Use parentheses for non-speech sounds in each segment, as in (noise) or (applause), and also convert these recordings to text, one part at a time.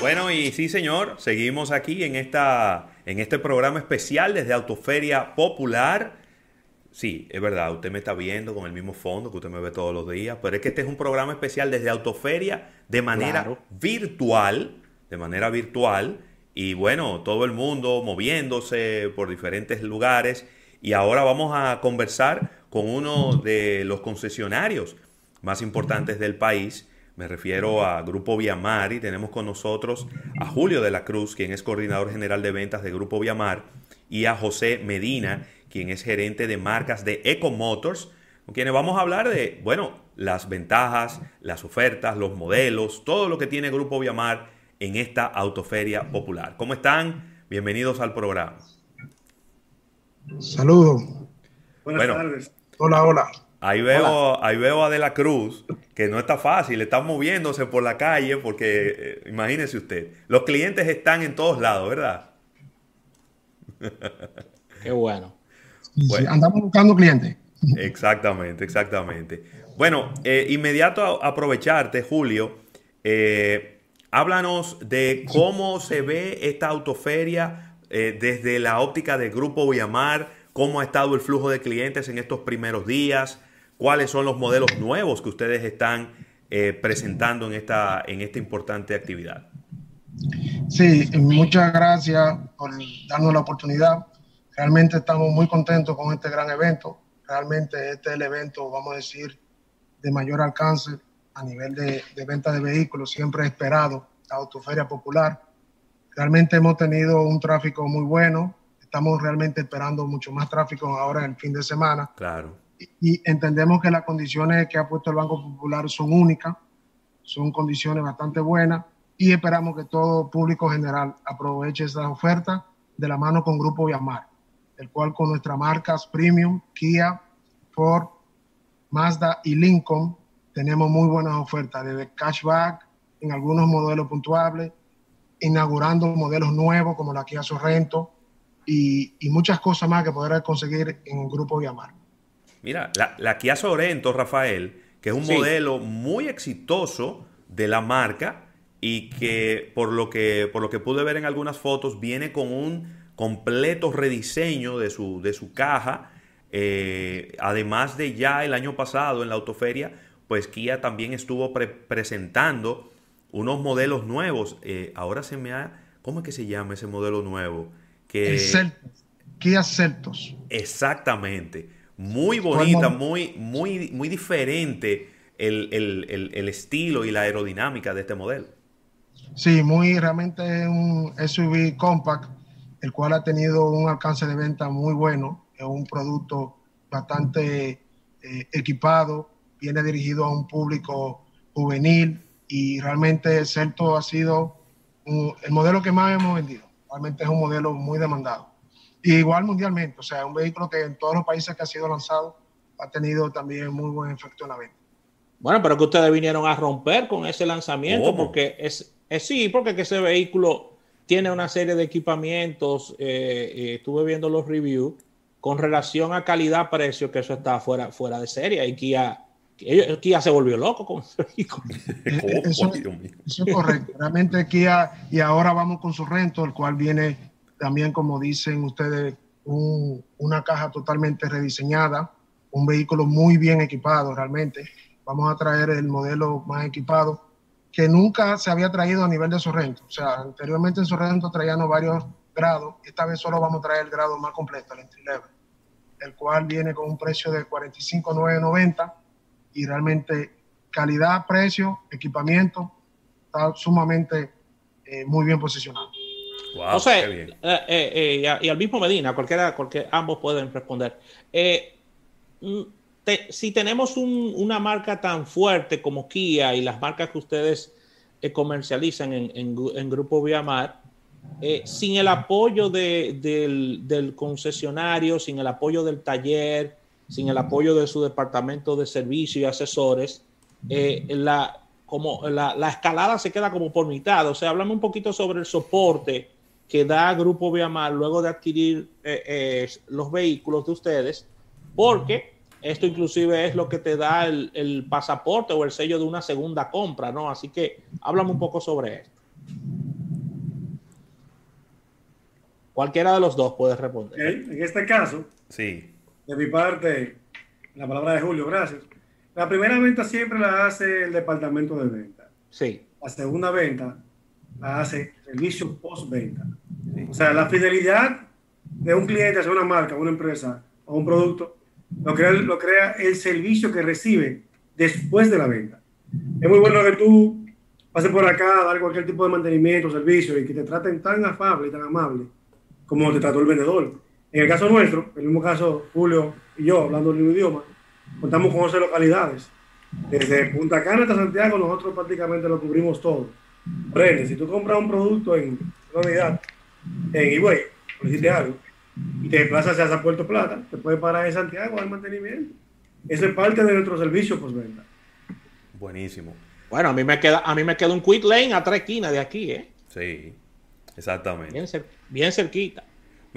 Bueno, y sí, señor, seguimos aquí en, esta, en este programa especial desde Autoferia Popular. Sí, es verdad, usted me está viendo con el mismo fondo que usted me ve todos los días, pero es que este es un programa especial desde Autoferia de manera virtual, de manera virtual, y bueno, todo el mundo moviéndose por diferentes lugares, y ahora vamos a conversar con uno de los concesionarios más importantes del país, me refiero a Grupo Viamar y tenemos con nosotros a Julio de la Cruz, quien es coordinador general de ventas de Grupo Viamar, y a José Medina, quien es gerente de marcas de Eco Motors, con quienes vamos a hablar de, bueno, las ventajas, las ofertas, los modelos, todo lo que tiene Grupo Viamar en esta autoferia popular. ¿Cómo están? Bienvenidos al programa. Saludos. Buenas tardes. Hola, hola. Ahí veo, ahí veo a De la Cruz, que no está fácil, está moviéndose por la calle porque, eh, imagínese usted, los clientes están en todos lados, ¿verdad? (laughs) Qué bueno. andamos buscando clientes. Exactamente, exactamente. Bueno, eh, inmediato a aprovecharte, Julio, eh, háblanos de cómo se ve esta autoferia desde la óptica del Grupo Viamar, cómo ha estado el flujo de clientes en estos primeros días, cuáles son los modelos nuevos que ustedes están eh, presentando en esta, en esta importante actividad. Sí, muchas gracias por darnos la oportunidad. Realmente estamos muy contentos con este gran evento. Realmente este es el evento, vamos a decir, de mayor alcance a nivel de, de venta de vehículos, siempre esperado, la Autoferia Popular. Realmente hemos tenido un tráfico muy bueno. Estamos realmente esperando mucho más tráfico ahora en el fin de semana. Claro y entendemos que las condiciones que ha puesto el Banco Popular son únicas, son condiciones bastante buenas y esperamos que todo público general aproveche esa oferta de la mano con Grupo Viamar, el cual con nuestras marcas Premium, Kia, Ford, Mazda y Lincoln tenemos muy buenas ofertas, desde cashback en algunos modelos puntuables, inaugurando modelos nuevos como la Kia Sorrento y, y muchas cosas más que podrás conseguir en el Grupo Viamar. Mira, la, Kia Sorento, Rafael, que es un modelo muy exitoso de la marca y que por lo que por lo que pude ver en algunas fotos viene con un completo rediseño de su, de su caja. Eh, además de ya el año pasado en la autoferia, pues Kia también estuvo presentando unos modelos nuevos. Eh, ahora se me ha... ¿Cómo es que se llama ese modelo nuevo? Que... El Kia Celtos. Exactamente muy bonita, muy, muy, muy diferente el, estilo y la aerodinámica de este modelo. Sí, muy realmente un SUV compact, el cual ha tenido un alcance de venta muy bueno, es un producto bastante eh, equipado, viene dirigido a un público juvenil y realmente Celto ha sido el modelo que más hemos vendido. Realmente es un modelo muy demandado igual mundialmente, o sea, un vehículo que en todos los países que ha sido lanzado ha tenido también muy buen efecto en la venta. Bueno, pero que ustedes vinieron a romper con ese lanzamiento, porque es, es, sí, porque que ese vehículo tiene una serie de equipamientos, eh, eh, estuve viendo los reviews, con relación a calidad-precio, que eso está fuera, fuera de serie, y Kia, Kia se volvió loco con (laughs) ese vehículo. eso, eso es correcto, realmente Kia, y ahora vamos con su rento, el cual viene también, como dicen ustedes, una caja totalmente rediseñada, un vehículo muy bien equipado realmente. Vamos a traer el modelo más equipado que nunca se había traído a nivel de Sorrento. O sea, anteriormente en Sorrento traíamos varios grados, esta vez solo vamos a traer el grado más completo, el entry level, el cual viene con un precio de 45,990 y realmente calidad, precio, equipamiento, está sumamente eh, muy bien posicionado. O sea, eh, eh, eh, y, al mismo Medina, cualquiera, cualquier, ambos pueden responder. Mm, si tenemos una marca tan fuerte como Kia y las marcas que ustedes comercializan en, Grupo Viamar, sin el apoyo del, concesionario, sin el apoyo del taller, sin el apoyo de su departamento de servicio y asesores, la, como la, la, escalada se queda como por mitad. O sea, háblame un poquito sobre el soporte que da Grupo Viamar luego de adquirir eh, eh, los vehículos de ustedes porque esto inclusive es lo que te da el, el, pasaporte o el sello de una segunda compra, ¿no? Así que háblame un poco sobre esto. Cualquiera de los dos puede responder. En este caso, sí. De mi parte, la palabra de Julio, gracias. La primera venta siempre la hace el departamento de venta. Sí. La segunda venta la hace servicio postventa. O sea, la fidelidad de un cliente hacia una marca, una empresa o un producto lo crea, lo crea el servicio que recibe después de la venta. Es muy bueno que tú pases por acá a dar cualquier tipo de mantenimiento, servicio y que te traten tan afable y tan amable como te trató el vendedor. En el caso nuestro, en el mismo caso Julio y yo, hablando el mismo idioma, contamos con 11 localidades. Desde Punta Cana hasta Santiago, nosotros prácticamente lo cubrimos todo. Prende, si tú compras un producto en una unidad, en eBay, por decirte algo, y te desplazas hacia Puerto Plata, te puedes parar en Santiago al mantenimiento. Eso es parte de nuestro servicio postventa. Buenísimo. Bueno, a mí me queda, a mí me queda un quick lane a tres esquinas de aquí, ¿eh? Sí, exactamente. Bien, bien cerquita.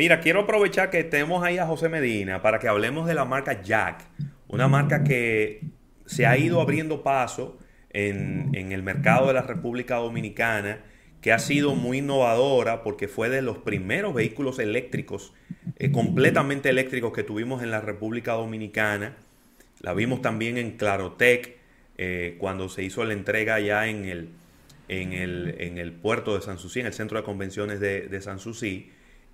Mira, quiero aprovechar que tenemos ahí a José Medina para que hablemos de la marca Jack, una marca que se ha ido abriendo paso en, el mercado de la República Dominicana, que ha sido muy innovadora porque fue de los primeros vehículos eléctricos, eh, completamente eléctricos que tuvimos en la República Dominicana. La vimos también en Clarotec, eh, cuando se hizo la entrega ya en el, puerto de Sanssouci, en el centro de convenciones de, de Sanssouci.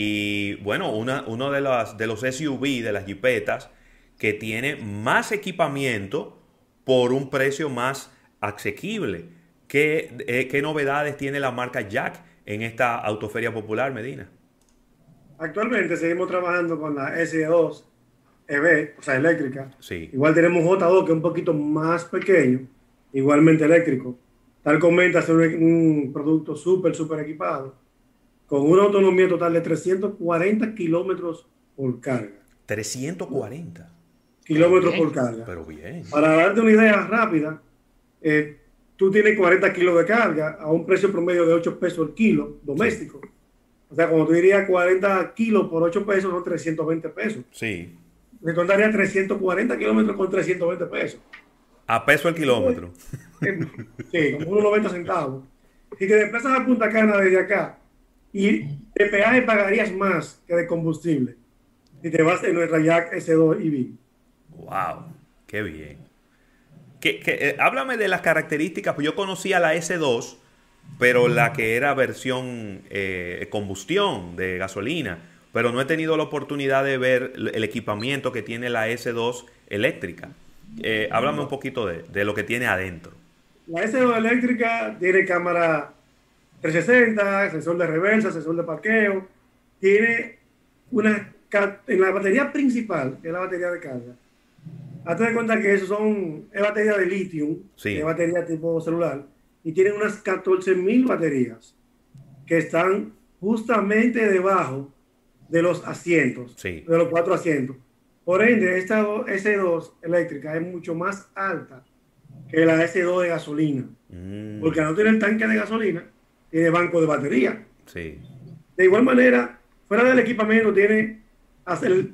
Y bueno, una, uno de, las, de los SUV, de las jipetas, que tiene más equipamiento por un precio más asequible. ¿Qué, eh, ¿Qué, novedades tiene la marca Jack en esta autoferia popular, Medina? Actualmente seguimos trabajando con la S2 EV, o sea, eléctrica. Sí. Igual tenemos J2, que es un poquito más pequeño, igualmente eléctrico. Tal comenta, es un, un producto súper, súper equipado, con una autonomía total de 340 kilómetros por carga. 340 kilómetros por carga. Pero bien. Para darte una idea rápida, eh, tú tienes 40 kilos de carga a un precio promedio de 8 pesos el kilo doméstico. Sí. O sea, como tú dirías 40 kilos por 8 pesos son 320 pesos. Sí. Me contaría 340 kilómetros con 320 pesos. A peso el kilómetro. Sí, como unos 90 centavos. Si te desplazas a Punta Cana desde acá y de peaje pagarías más que de combustible si te vas en nuestra Jack S2 EV. ¡Wow! ¡Qué bien! Que, que, eh, háblame de las características. Pues yo conocía la S2, pero la que era versión eh, combustión de gasolina. Pero no he tenido la oportunidad de ver el equipamiento que tiene la S2 eléctrica. Eh, háblame un poquito de, de, lo que tiene adentro. La S2 eléctrica tiene cámara 360, sensor de reversa, sensor de parqueo. Tiene una. En la batería principal, que es la batería de carga, hazte de cuenta que eso son, es batería de litio, sí. es batería tipo celular, y tienen unas 14.000 baterías que están justamente debajo de los asientos, sí. de los cuatro asientos. Por ende, esta S2 eléctrica es mucho más alta que la S2 de gasolina, mm. porque no tiene el tanque de gasolina, tiene banco de batería. Sí. De igual manera, fuera del equipamiento tiene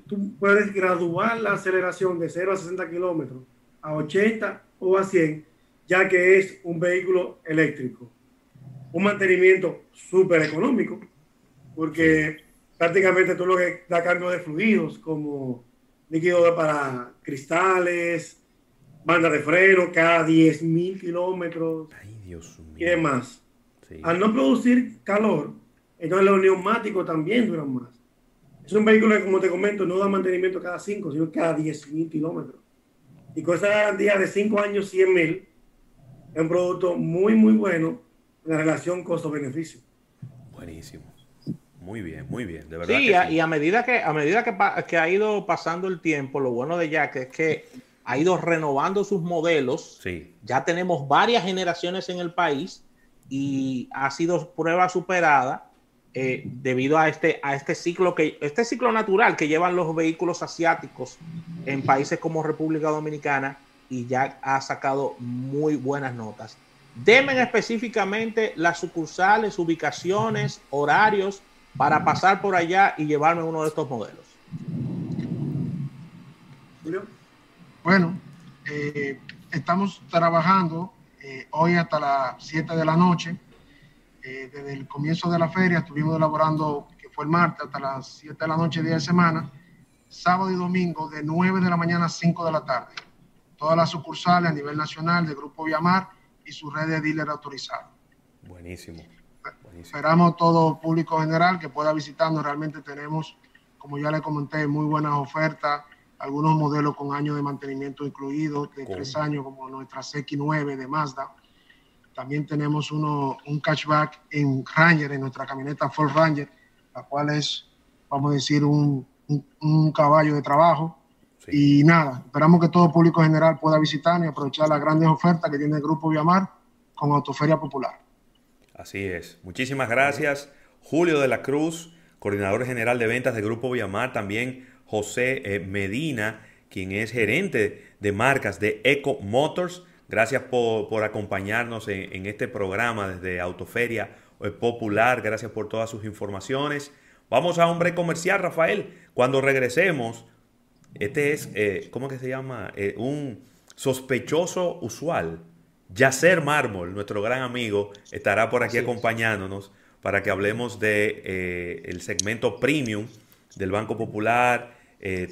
tú puedes graduar la aceleración de 0 a 60 kilómetros a 80 o a 100, ya que es un vehículo eléctrico. Un mantenimiento súper económico, porque prácticamente tú lo que da cambio de fluidos, como líquido para cristales, banda de freno cada 10 mil kilómetros Ay, Dios mío. y demás. Sí. Al no producir calor, entonces los neumáticos también duran más. Es un vehículo que, como te comento, no da mantenimiento cada 5, sino cada 10 mil kilómetros. Y con esa garantía de 5 años, 100 mil, es un producto muy, muy bueno en la relación costo-beneficio. Buenísimo. Muy bien, muy bien, de verdad. Sí, que a, sí. y a medida, que, a medida que, que, ha ido pasando el tiempo, lo bueno de Jack es que ha ido renovando sus modelos. Sí. Ya tenemos varias generaciones en el país y ha sido prueba superada eh, debido a este, a este ciclo que este ciclo natural que llevan los vehículos asiáticos en países como República Dominicana y ya ha sacado muy buenas notas. Demen específicamente las sucursales, ubicaciones, horarios para pasar por allá y llevarme uno de estos modelos. Julio. Bueno, eh, estamos trabajando eh, hoy hasta las 7 de la noche. Eh, desde el comienzo de la feria estuvimos elaborando, que fue el martes, hasta las 7 de la noche, día de semana, sábado y domingo de 9 de la mañana a 5 de la tarde. Todas las sucursales a nivel nacional de Grupo Viamar y su red de dealer autorizado. Buenísimo. Esperamos todo público general que pueda visitarnos. Realmente tenemos, como ya le comenté, muy buenas ofertas. Algunos modelos con años de mantenimiento incluidos, de tres años, como nuestra CX9 de Mazda. También tenemos uno, un catchback en Ranger, en nuestra camioneta Ford Ranger, la cual es, vamos a decir, un, un, caballo de trabajo. Y nada, esperamos que todo público general pueda visitarnos y aprovechar las grandes ofertas que tiene el Grupo Viamar con Autoferia Popular. Así es. Muchísimas gracias, Julio de la Cruz, coordinador general de ventas del Grupo Viamar, también José eh, Medina, quien es gerente de marcas de Eco Motors. Gracias por, acompañarnos en, este programa desde Autoferia eh, Popular. Gracias por todas sus informaciones. Vamos a hombre comercial, Rafael. Cuando regresemos, este es, eh, ¿cómo que se llama? un sospechoso usual. Yacer Mármol, nuestro gran amigo, estará por aquí acompañándonos para que hablemos de eh, el segmento premium del Banco Popular, eh,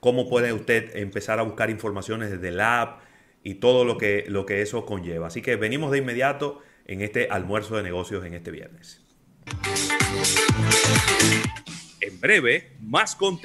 cómo puede usted empezar a buscar informaciones desde el app y todo lo que, lo que eso conlleva. Así que venimos de inmediato en este almuerzo de negocios en este viernes. En breve, más contenido.